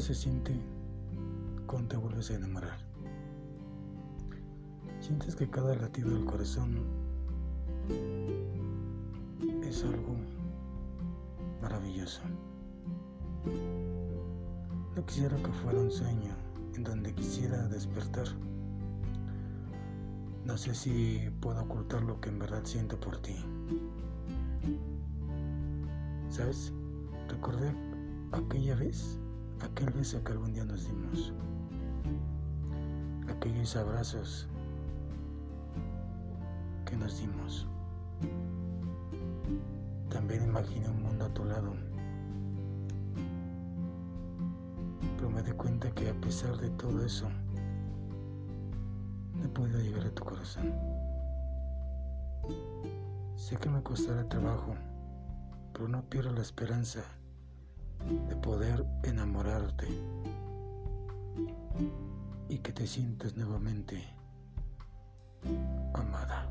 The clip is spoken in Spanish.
se siente cuando te vuelves a enamorar. Sientes que cada latido del corazón es algo maravilloso. No quisiera que fuera un sueño en donde quisiera despertar. No sé si puedo ocultar lo que en verdad siento por ti. ¿Sabes? Recordé aquella vez, aquel beso que algún día nos dimos, aquellos abrazos que nos dimos. También imaginé un mundo a tu lado, pero me di cuenta que a pesar de todo eso, no he podido llegar a tu corazón. Sé que me costará trabajo, pero no pierdo la esperanza de poder enamorarte y que te sientas nuevamente amada.